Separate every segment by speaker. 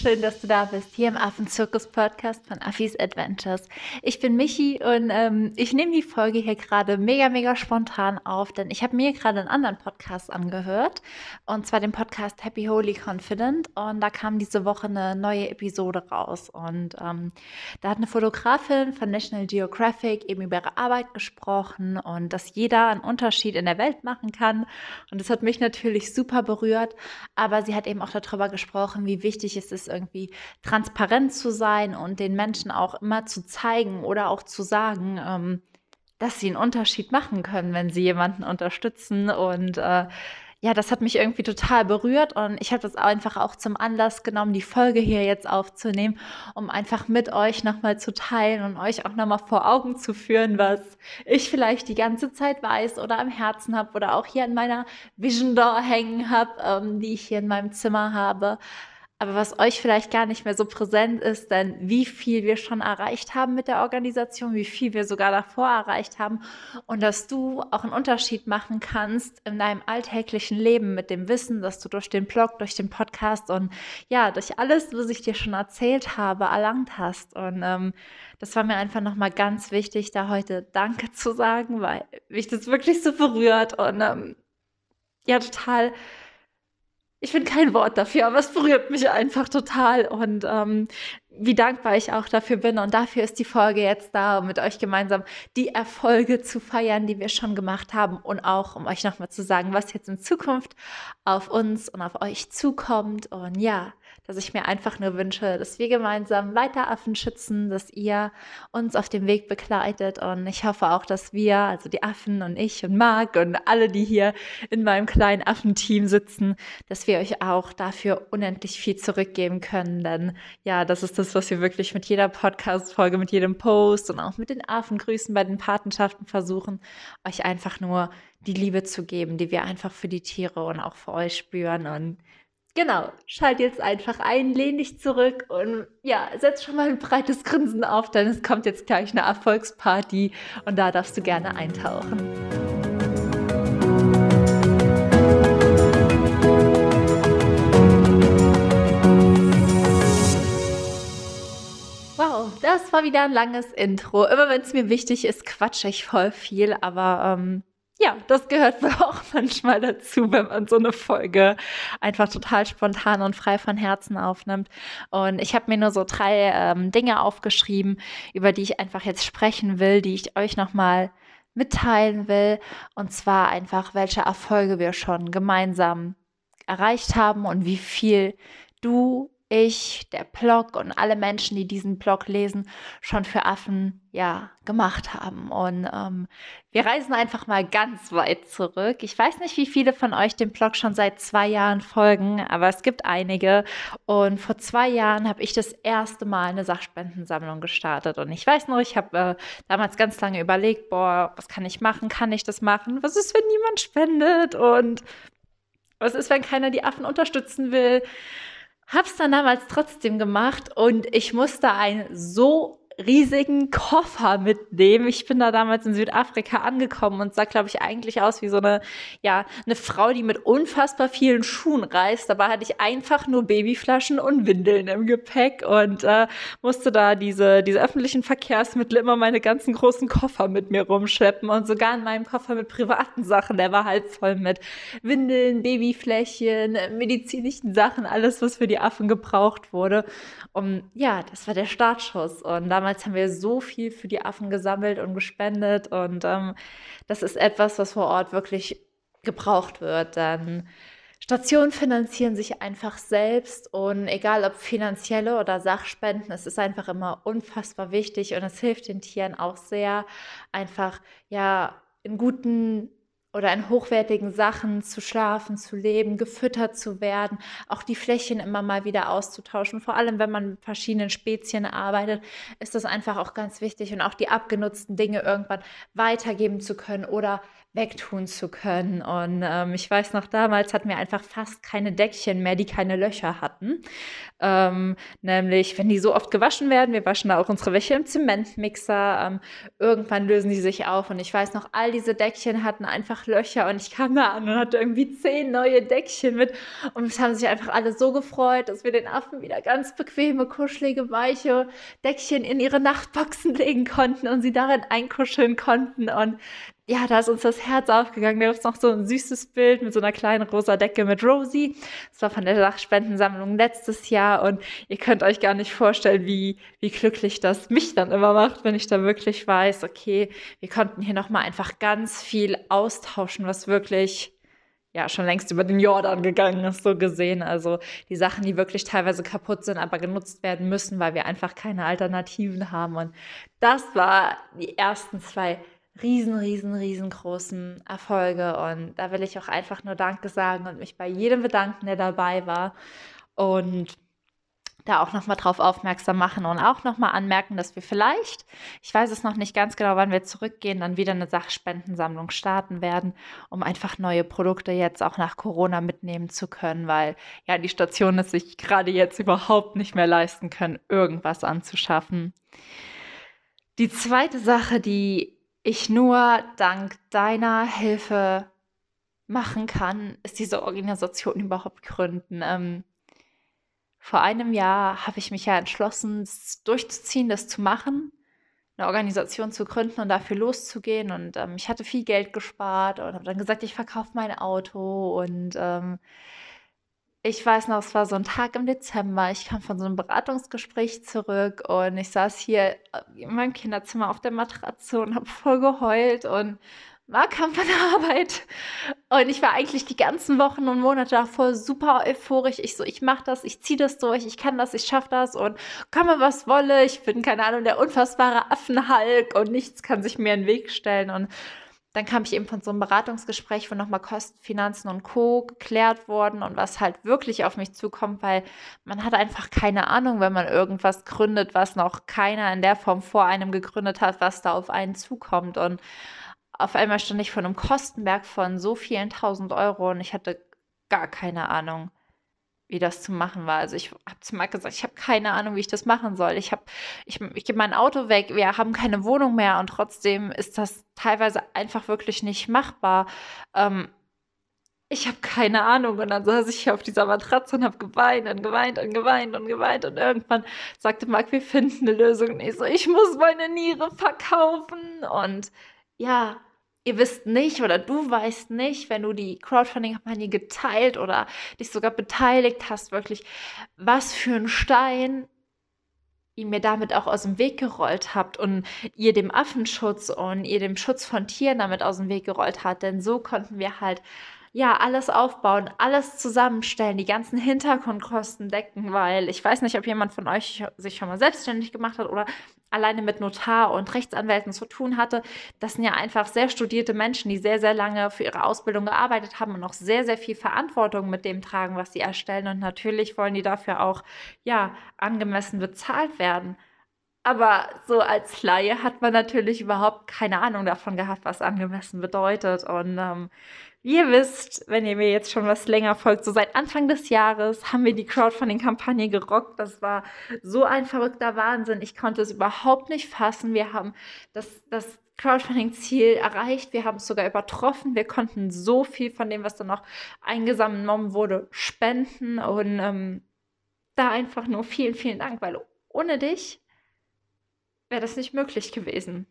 Speaker 1: schön, dass du da bist, hier im Affenzirkus-Podcast von Affis Adventures. Ich bin Michi und ähm, ich nehme die Folge hier gerade mega, mega spontan auf, denn ich habe mir gerade einen anderen Podcast angehört, und zwar den Podcast Happy Holy Confident. Und da kam diese Woche eine neue Episode raus. Und ähm, da hat eine Fotografin von National Geographic eben über ihre Arbeit gesprochen und dass jeder einen Unterschied in der Welt machen kann. Und das hat mich natürlich super berührt, aber sie hat eben auch darüber gesprochen, wie wichtig es ist, irgendwie transparent zu sein und den Menschen auch immer zu zeigen oder auch zu sagen, ähm, dass sie einen Unterschied machen können, wenn sie jemanden unterstützen. Und äh, ja, das hat mich irgendwie total berührt und ich habe das einfach auch zum Anlass genommen, die Folge hier jetzt aufzunehmen, um einfach mit euch nochmal zu teilen und euch auch nochmal vor Augen zu führen, was ich vielleicht die ganze Zeit weiß oder am Herzen habe oder auch hier in meiner Vision Door hängen habe, ähm, die ich hier in meinem Zimmer habe aber was euch vielleicht gar nicht mehr so präsent ist, denn wie viel wir schon erreicht haben mit der Organisation, wie viel wir sogar davor erreicht haben und dass du auch einen Unterschied machen kannst in deinem alltäglichen Leben mit dem Wissen, dass du durch den Blog, durch den Podcast und ja, durch alles, was ich dir schon erzählt habe, erlangt hast. Und ähm, das war mir einfach nochmal ganz wichtig, da heute Danke zu sagen, weil mich das wirklich so berührt und ähm, ja, total ich finde kein Wort dafür, aber es berührt mich einfach total und ähm, wie dankbar ich auch dafür bin. Und dafür ist die Folge jetzt da, um mit euch gemeinsam die Erfolge zu feiern, die wir schon gemacht haben und auch um euch nochmal zu sagen, was jetzt in Zukunft auf uns und auf euch zukommt. Und ja, dass ich mir einfach nur wünsche, dass wir gemeinsam weiter Affen schützen, dass ihr uns auf dem Weg begleitet. Und ich hoffe auch, dass wir, also die Affen und ich und Marc und alle, die hier in meinem kleinen Affenteam sitzen, dass wir euch auch dafür unendlich viel zurückgeben können, denn ja, das ist das, was wir wirklich mit jeder Podcast-Folge, mit jedem Post und auch mit den Affengrüßen bei den Patenschaften versuchen, euch einfach nur die Liebe zu geben, die wir einfach für die Tiere und auch für euch spüren. Und Genau, schalt jetzt einfach ein, lehn dich zurück und ja, setz schon mal ein breites Grinsen auf, denn es kommt jetzt gleich eine Erfolgsparty und da darfst du gerne eintauchen. Wow, das war wieder ein langes Intro. Immer wenn es mir wichtig ist, quatsche ich voll viel, aber ähm, ja, das gehört auch manchmal dazu, wenn man so eine Folge einfach total spontan und frei von Herzen aufnimmt. Und ich habe mir nur so drei ähm, Dinge aufgeschrieben, über die ich einfach jetzt sprechen will, die ich euch nochmal mitteilen will. Und zwar einfach, welche Erfolge wir schon gemeinsam erreicht haben und wie viel du ich, der Blog und alle Menschen, die diesen Blog lesen, schon für Affen ja gemacht haben. Und ähm, wir reisen einfach mal ganz weit zurück. Ich weiß nicht, wie viele von euch dem Blog schon seit zwei Jahren folgen, aber es gibt einige. Und vor zwei Jahren habe ich das erste Mal eine Sachspendensammlung gestartet. Und ich weiß noch, ich habe äh, damals ganz lange überlegt, boah, was kann ich machen? Kann ich das machen? Was ist, wenn niemand spendet? Und was ist, wenn keiner die Affen unterstützen will? Hab's dann damals trotzdem gemacht und ich musste ein so riesigen Koffer mitnehmen. Ich bin da damals in Südafrika angekommen und sah, glaube ich, eigentlich aus wie so eine, ja, eine Frau, die mit unfassbar vielen Schuhen reist. Dabei hatte ich einfach nur Babyflaschen und Windeln im Gepäck und äh, musste da diese, diese öffentlichen Verkehrsmittel immer meine ganzen großen Koffer mit mir rumschleppen und sogar in meinem Koffer mit privaten Sachen. Der war halt voll mit Windeln, Babyflächen, medizinischen Sachen, alles, was für die Affen gebraucht wurde. Und ja, das war der Startschuss. Und damals damals haben wir so viel für die Affen gesammelt und gespendet und ähm, das ist etwas, was vor Ort wirklich gebraucht wird. Dann Stationen finanzieren sich einfach selbst und egal ob finanzielle oder Sachspenden, es ist einfach immer unfassbar wichtig und es hilft den Tieren auch sehr, einfach ja in guten oder in hochwertigen Sachen zu schlafen, zu leben, gefüttert zu werden, auch die Flächen immer mal wieder auszutauschen. Vor allem, wenn man mit verschiedenen Spezien arbeitet, ist das einfach auch ganz wichtig und auch die abgenutzten Dinge irgendwann weitergeben zu können oder wegtun zu können. Und ähm, ich weiß noch, damals hatten wir einfach fast keine Deckchen mehr, die keine Löcher hatten. Ähm, nämlich, wenn die so oft gewaschen werden, wir waschen da auch unsere Wäsche im Zementmixer, ähm, irgendwann lösen die sich auf. Und ich weiß noch, all diese Deckchen hatten einfach Löcher und ich kam da an und hatte irgendwie zehn neue Deckchen mit. Und es haben sich einfach alle so gefreut, dass wir den Affen wieder ganz bequeme, kuschelige, weiche Deckchen in ihre Nachtboxen legen konnten und sie darin einkuscheln konnten. Und ja, da ist uns das Herz aufgegangen. Da ist noch so ein süßes Bild mit so einer kleinen rosa Decke mit Rosie. Das war von der Sachspendensammlung letztes Jahr und ihr könnt euch gar nicht vorstellen, wie, wie glücklich das mich dann immer macht, wenn ich da wirklich weiß, okay, wir konnten hier nochmal einfach ganz viel austauschen, was wirklich ja schon längst über den Jordan gegangen ist, so gesehen. Also die Sachen, die wirklich teilweise kaputt sind, aber genutzt werden müssen, weil wir einfach keine Alternativen haben. Und das war die ersten zwei riesen, riesen, riesengroßen Erfolge. Und da will ich auch einfach nur Danke sagen und mich bei jedem bedanken, der dabei war. Und da auch nochmal drauf aufmerksam machen und auch nochmal anmerken, dass wir vielleicht, ich weiß es noch nicht ganz genau, wann wir zurückgehen, dann wieder eine Sachspendensammlung starten werden, um einfach neue Produkte jetzt auch nach Corona mitnehmen zu können, weil ja die Stationen es sich gerade jetzt überhaupt nicht mehr leisten können, irgendwas anzuschaffen. Die zweite Sache, die ich nur dank deiner Hilfe machen kann, ist diese Organisation überhaupt gründen. Ähm, vor einem Jahr habe ich mich ja entschlossen, das durchzuziehen, das zu machen, eine Organisation zu gründen und dafür loszugehen. Und ähm, ich hatte viel Geld gespart und habe dann gesagt, ich verkaufe mein Auto und ähm, ich weiß noch, es war so ein Tag im Dezember. Ich kam von so einem Beratungsgespräch zurück und ich saß hier äh, in meinem Kinderzimmer auf der Matratze und habe voll geheult und war kam von der Arbeit. Und ich war eigentlich die ganzen Wochen und Monate davor super euphorisch. Ich so, ich mache das, ich ziehe das durch, ich kann das, ich schaffe das und komme was wolle. Ich bin, keine Ahnung, der unfassbare Affenhalk und nichts kann sich mir in den Weg stellen. Und dann kam ich eben von so einem Beratungsgespräch, wo nochmal Kosten, Finanzen und Co. geklärt wurden und was halt wirklich auf mich zukommt, weil man hat einfach keine Ahnung, wenn man irgendwas gründet, was noch keiner in der Form vor einem gegründet hat, was da auf einen zukommt. Und auf einmal stand ich vor einem Kostenberg von so vielen tausend Euro und ich hatte gar keine Ahnung wie das zu machen war. Also ich habe zu Marc gesagt, ich habe keine Ahnung, wie ich das machen soll. Ich habe, ich, ich gebe mein Auto weg, wir haben keine Wohnung mehr und trotzdem ist das teilweise einfach wirklich nicht machbar. Ähm, ich habe keine Ahnung. Und dann saß ich auf dieser Matratze und habe geweint und geweint und geweint und geweint. Und irgendwann sagte Marc, wir finden eine Lösung. Und ich so, ich muss meine Niere verkaufen. Und ja, ihr wisst nicht oder du weißt nicht, wenn du die Crowdfunding-Kampagne geteilt oder dich sogar beteiligt hast, wirklich, was für ein Stein ihr mir damit auch aus dem Weg gerollt habt und ihr dem Affenschutz und ihr dem Schutz von Tieren damit aus dem Weg gerollt habt. Denn so konnten wir halt ja, alles aufbauen, alles zusammenstellen, die ganzen Hintergrundkosten decken, weil ich weiß nicht, ob jemand von euch sich schon mal selbstständig gemacht hat oder alleine mit Notar und Rechtsanwälten zu tun hatte. Das sind ja einfach sehr studierte Menschen, die sehr, sehr lange für ihre Ausbildung gearbeitet haben und auch sehr, sehr viel Verantwortung mit dem tragen, was sie erstellen. Und natürlich wollen die dafür auch, ja, angemessen bezahlt werden. Aber so als Laie hat man natürlich überhaupt keine Ahnung davon gehabt, was angemessen bedeutet. Und ähm, ihr wisst, wenn ihr mir jetzt schon was länger folgt, so seit Anfang des Jahres haben wir die Crowdfunding-Kampagne gerockt. Das war so ein verrückter Wahnsinn. Ich konnte es überhaupt nicht fassen. Wir haben das, das Crowdfunding-Ziel erreicht. Wir haben es sogar übertroffen. Wir konnten so viel von dem, was dann noch eingesammelt wurde, spenden. Und ähm, da einfach nur vielen, vielen Dank, weil ohne dich wäre das nicht möglich gewesen.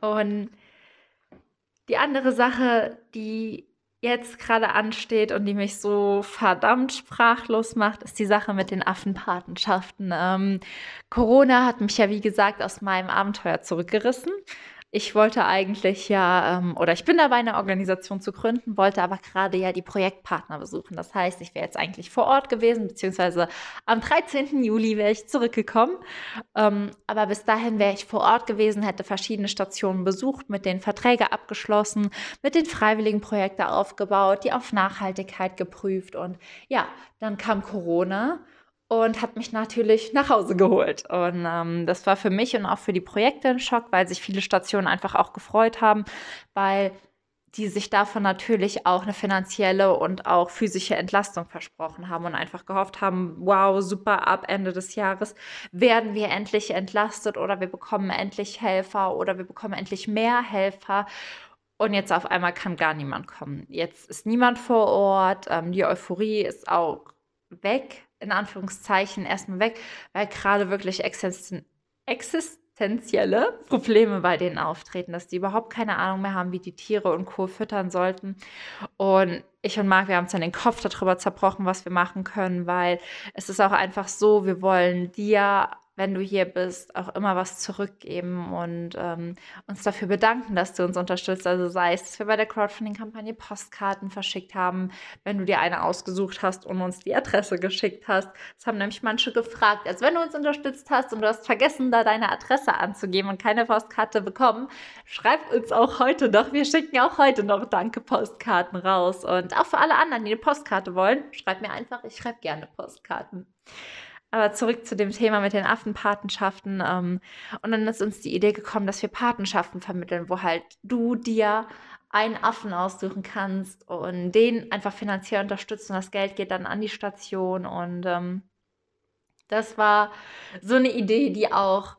Speaker 1: Und die andere Sache, die jetzt gerade ansteht und die mich so verdammt sprachlos macht, ist die Sache mit den Affenpatenschaften. Ähm, Corona hat mich ja, wie gesagt, aus meinem Abenteuer zurückgerissen. Ich wollte eigentlich ja, ähm, oder ich bin dabei, eine Organisation zu gründen, wollte aber gerade ja die Projektpartner besuchen. Das heißt, ich wäre jetzt eigentlich vor Ort gewesen, beziehungsweise am 13. Juli wäre ich zurückgekommen. Ähm, aber bis dahin wäre ich vor Ort gewesen, hätte verschiedene Stationen besucht, mit den Verträge abgeschlossen, mit den freiwilligen Projekten aufgebaut, die auf Nachhaltigkeit geprüft. Und ja, dann kam Corona und hat mich natürlich nach Hause geholt. Und ähm, das war für mich und auch für die Projekte ein Schock, weil sich viele Stationen einfach auch gefreut haben, weil die sich davon natürlich auch eine finanzielle und auch physische Entlastung versprochen haben und einfach gehofft haben, wow, super, ab Ende des Jahres werden wir endlich entlastet oder wir bekommen endlich Helfer oder wir bekommen endlich mehr Helfer. Und jetzt auf einmal kann gar niemand kommen. Jetzt ist niemand vor Ort. Ähm, die Euphorie ist auch weg, in Anführungszeichen, erstmal weg, weil gerade wirklich existen existenzielle Probleme bei denen auftreten, dass die überhaupt keine Ahnung mehr haben, wie die Tiere und Co. füttern sollten. Und ich und Marc, wir haben uns dann den Kopf darüber zerbrochen, was wir machen können, weil es ist auch einfach so, wir wollen dir wenn du hier bist, auch immer was zurückgeben und ähm, uns dafür bedanken, dass du uns unterstützt. Also sei es, dass wir bei der Crowdfunding-Kampagne Postkarten verschickt haben, wenn du dir eine ausgesucht hast und uns die Adresse geschickt hast. Das haben nämlich manche gefragt. Also wenn du uns unterstützt hast und du hast vergessen, da deine Adresse anzugeben und keine Postkarte bekommen, schreib uns auch heute noch. Wir schicken auch heute noch Danke-Postkarten raus. Und auch für alle anderen, die eine Postkarte wollen, schreib mir einfach, ich schreibe gerne Postkarten. Aber zurück zu dem Thema mit den Affenpatenschaften. Ähm, und dann ist uns die Idee gekommen, dass wir Patenschaften vermitteln, wo halt du dir einen Affen aussuchen kannst und den einfach finanziell unterstützen. Das Geld geht dann an die Station. Und ähm, das war so eine Idee, die auch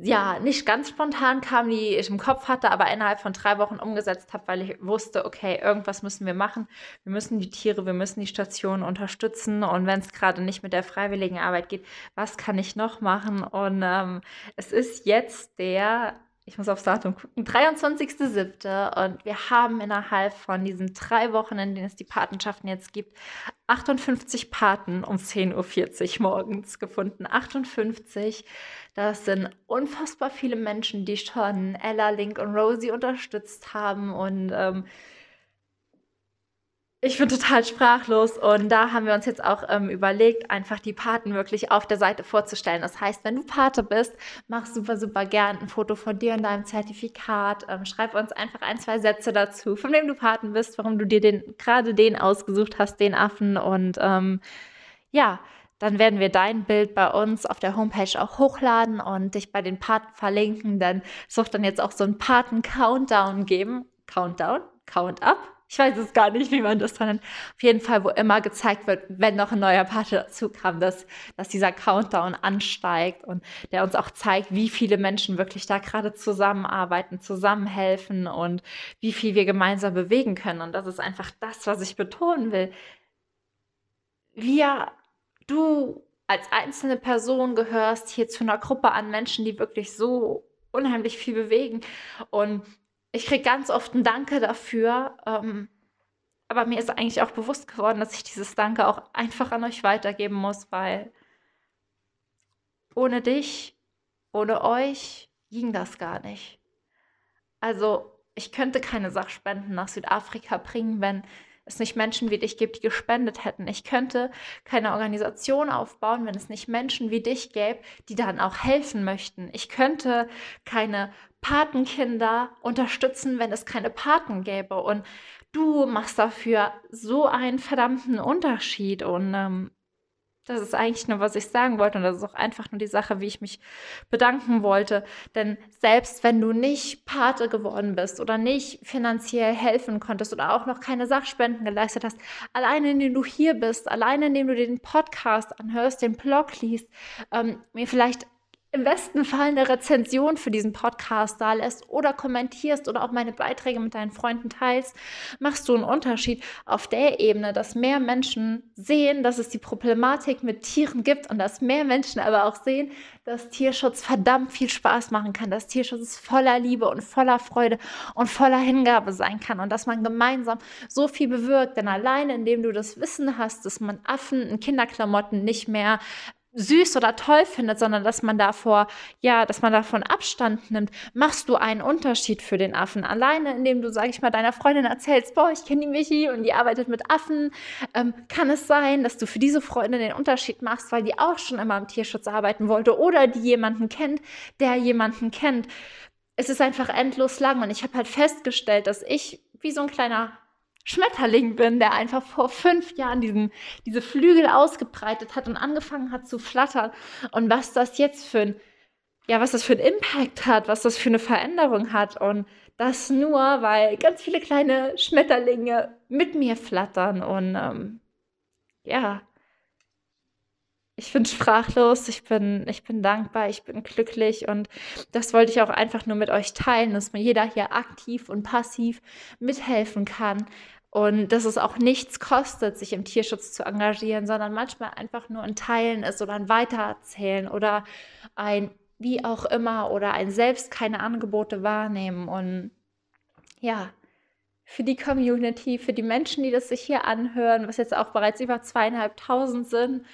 Speaker 1: ja, nicht ganz spontan kam, die ich im Kopf hatte, aber innerhalb von drei Wochen umgesetzt habe, weil ich wusste, okay, irgendwas müssen wir machen. Wir müssen die Tiere, wir müssen die Station unterstützen. Und wenn es gerade nicht mit der freiwilligen Arbeit geht, was kann ich noch machen? Und ähm, es ist jetzt der ich muss aufs Datum gucken, 23.07. Und wir haben innerhalb von diesen drei Wochen, in denen es die Patenschaften jetzt gibt, 58 Paten um 10.40 Uhr morgens gefunden. 58. Das sind unfassbar viele Menschen, die schon Ella, Link und Rosie unterstützt haben. Und ähm, ich bin total sprachlos und da haben wir uns jetzt auch ähm, überlegt, einfach die Paten wirklich auf der Seite vorzustellen. Das heißt, wenn du Pate bist, mach super, super gern ein Foto von dir und deinem Zertifikat. Ähm, schreib uns einfach ein, zwei Sätze dazu, von wem du Paten bist, warum du dir den, gerade den ausgesucht hast, den Affen. Und ähm, ja, dann werden wir dein Bild bei uns auf der Homepage auch hochladen und dich bei den Paten verlinken. Dann such dann jetzt auch so einen Paten-Countdown geben. Countdown? Count up? Ich weiß es gar nicht, wie man das nennt. Auf jeden Fall, wo immer gezeigt wird, wenn noch ein neuer Part dazu kam, dass, dass dieser Countdown ansteigt und der uns auch zeigt, wie viele Menschen wirklich da gerade zusammenarbeiten, zusammenhelfen und wie viel wir gemeinsam bewegen können. Und das ist einfach das, was ich betonen will. Wir, du als einzelne Person gehörst hier zu einer Gruppe an Menschen, die wirklich so unheimlich viel bewegen. Und ich kriege ganz oft ein Danke dafür. Ähm, aber mir ist eigentlich auch bewusst geworden, dass ich dieses Danke auch einfach an euch weitergeben muss, weil ohne dich, ohne euch ging das gar nicht. Also ich könnte keine Sachspenden nach Südafrika bringen, wenn es nicht Menschen wie dich gibt, die gespendet hätten. Ich könnte keine Organisation aufbauen, wenn es nicht Menschen wie dich gäbe, die dann auch helfen möchten. Ich könnte keine Patenkinder unterstützen, wenn es keine Paten gäbe. Und du machst dafür so einen verdammten Unterschied. Und ähm, das ist eigentlich nur, was ich sagen wollte. Und das ist auch einfach nur die Sache, wie ich mich bedanken wollte. Denn selbst wenn du nicht Pate geworden bist oder nicht finanziell helfen konntest oder auch noch keine Sachspenden geleistet hast, alleine indem du hier bist, alleine indem du den Podcast anhörst, den Blog liest, ähm, mir vielleicht im besten Fall eine Rezension für diesen Podcast da lässt oder kommentierst oder auch meine Beiträge mit deinen Freunden teilst, machst du einen Unterschied auf der Ebene, dass mehr Menschen sehen, dass es die Problematik mit Tieren gibt und dass mehr Menschen aber auch sehen, dass Tierschutz verdammt viel Spaß machen kann, dass Tierschutz voller Liebe und voller Freude und voller Hingabe sein kann und dass man gemeinsam so viel bewirkt. Denn alleine, indem du das Wissen hast, dass man Affen in Kinderklamotten nicht mehr süß oder toll findet, sondern dass man davor, ja, dass man davon Abstand nimmt, machst du einen Unterschied für den Affen. Alleine, indem du, sag ich mal, deiner Freundin erzählst, boah, ich kenne die Michi und die arbeitet mit Affen, ähm, kann es sein, dass du für diese Freundin den Unterschied machst, weil die auch schon immer im Tierschutz arbeiten wollte oder die jemanden kennt, der jemanden kennt. Es ist einfach endlos lang und ich habe halt festgestellt, dass ich wie so ein kleiner Schmetterling bin, der einfach vor fünf Jahren diesen, diese Flügel ausgebreitet hat und angefangen hat zu flattern. Und was das jetzt für ein ja, was das für einen Impact hat, was das für eine Veränderung hat. Und das nur, weil ganz viele kleine Schmetterlinge mit mir flattern. Und ähm, ja, ich bin sprachlos, ich bin, ich bin dankbar, ich bin glücklich und das wollte ich auch einfach nur mit euch teilen, dass mir jeder hier aktiv und passiv mithelfen kann und dass es auch nichts kostet, sich im Tierschutz zu engagieren, sondern manchmal einfach nur ein Teilen ist oder ein Weitererzählen oder ein wie auch immer oder ein selbst keine Angebote wahrnehmen. Und ja, für die Community, für die Menschen, die das sich hier anhören, was jetzt auch bereits über zweieinhalbtausend sind,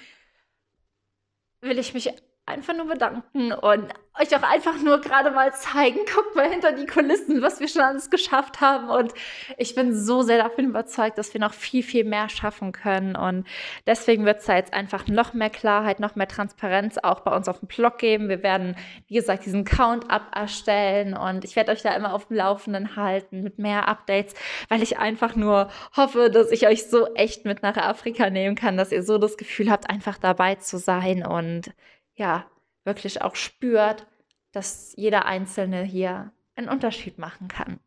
Speaker 1: will ich mich einfach nur bedanken und euch auch einfach nur gerade mal zeigen, guckt mal hinter die Kulissen, was wir schon alles geschafft haben. Und ich bin so sehr davon überzeugt, dass wir noch viel, viel mehr schaffen können. Und deswegen wird es da jetzt einfach noch mehr Klarheit, noch mehr Transparenz auch bei uns auf dem Blog geben. Wir werden, wie gesagt, diesen Count-up erstellen und ich werde euch da immer auf dem Laufenden halten mit mehr Updates, weil ich einfach nur hoffe, dass ich euch so echt mit nach Afrika nehmen kann, dass ihr so das Gefühl habt, einfach dabei zu sein und ja, wirklich auch spürt, dass jeder Einzelne hier einen Unterschied machen kann.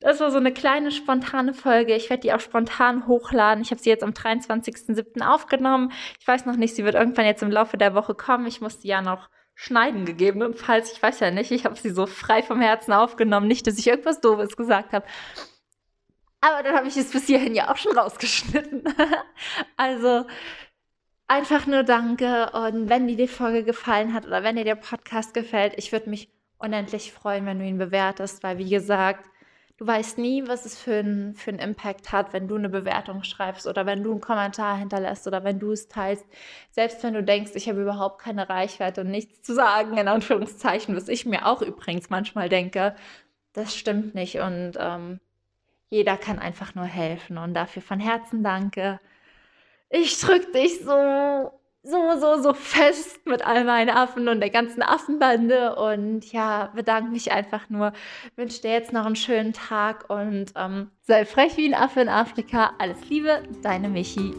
Speaker 1: Das war so eine kleine spontane Folge. Ich werde die auch spontan hochladen. Ich habe sie jetzt am 23.07. aufgenommen. Ich weiß noch nicht, sie wird irgendwann jetzt im Laufe der Woche kommen. Ich muss sie ja noch schneiden, gegebenenfalls. Ich weiß ja nicht. Ich habe sie so frei vom Herzen aufgenommen. Nicht, dass ich irgendwas Doofes gesagt habe. Aber dann habe ich es bis hierhin ja auch schon rausgeschnitten. also, einfach nur danke. Und wenn dir die Folge gefallen hat oder wenn dir der Podcast gefällt, ich würde mich unendlich freuen, wenn du ihn bewertest, weil wie gesagt, du weißt nie, was es für einen für Impact hat, wenn du eine Bewertung schreibst oder wenn du einen Kommentar hinterlässt oder wenn du es teilst. Selbst wenn du denkst, ich habe überhaupt keine Reichweite und nichts zu sagen, in Anführungszeichen, was ich mir auch übrigens manchmal denke, das stimmt nicht und ähm, jeder kann einfach nur helfen und dafür von Herzen danke ich drück dich so, so, so, so fest mit all meinen Affen und der ganzen Affenbande und ja, bedanke mich einfach nur, wünsche dir jetzt noch einen schönen Tag und ähm, sei frech wie ein Affe in Afrika. Alles Liebe, deine Michi.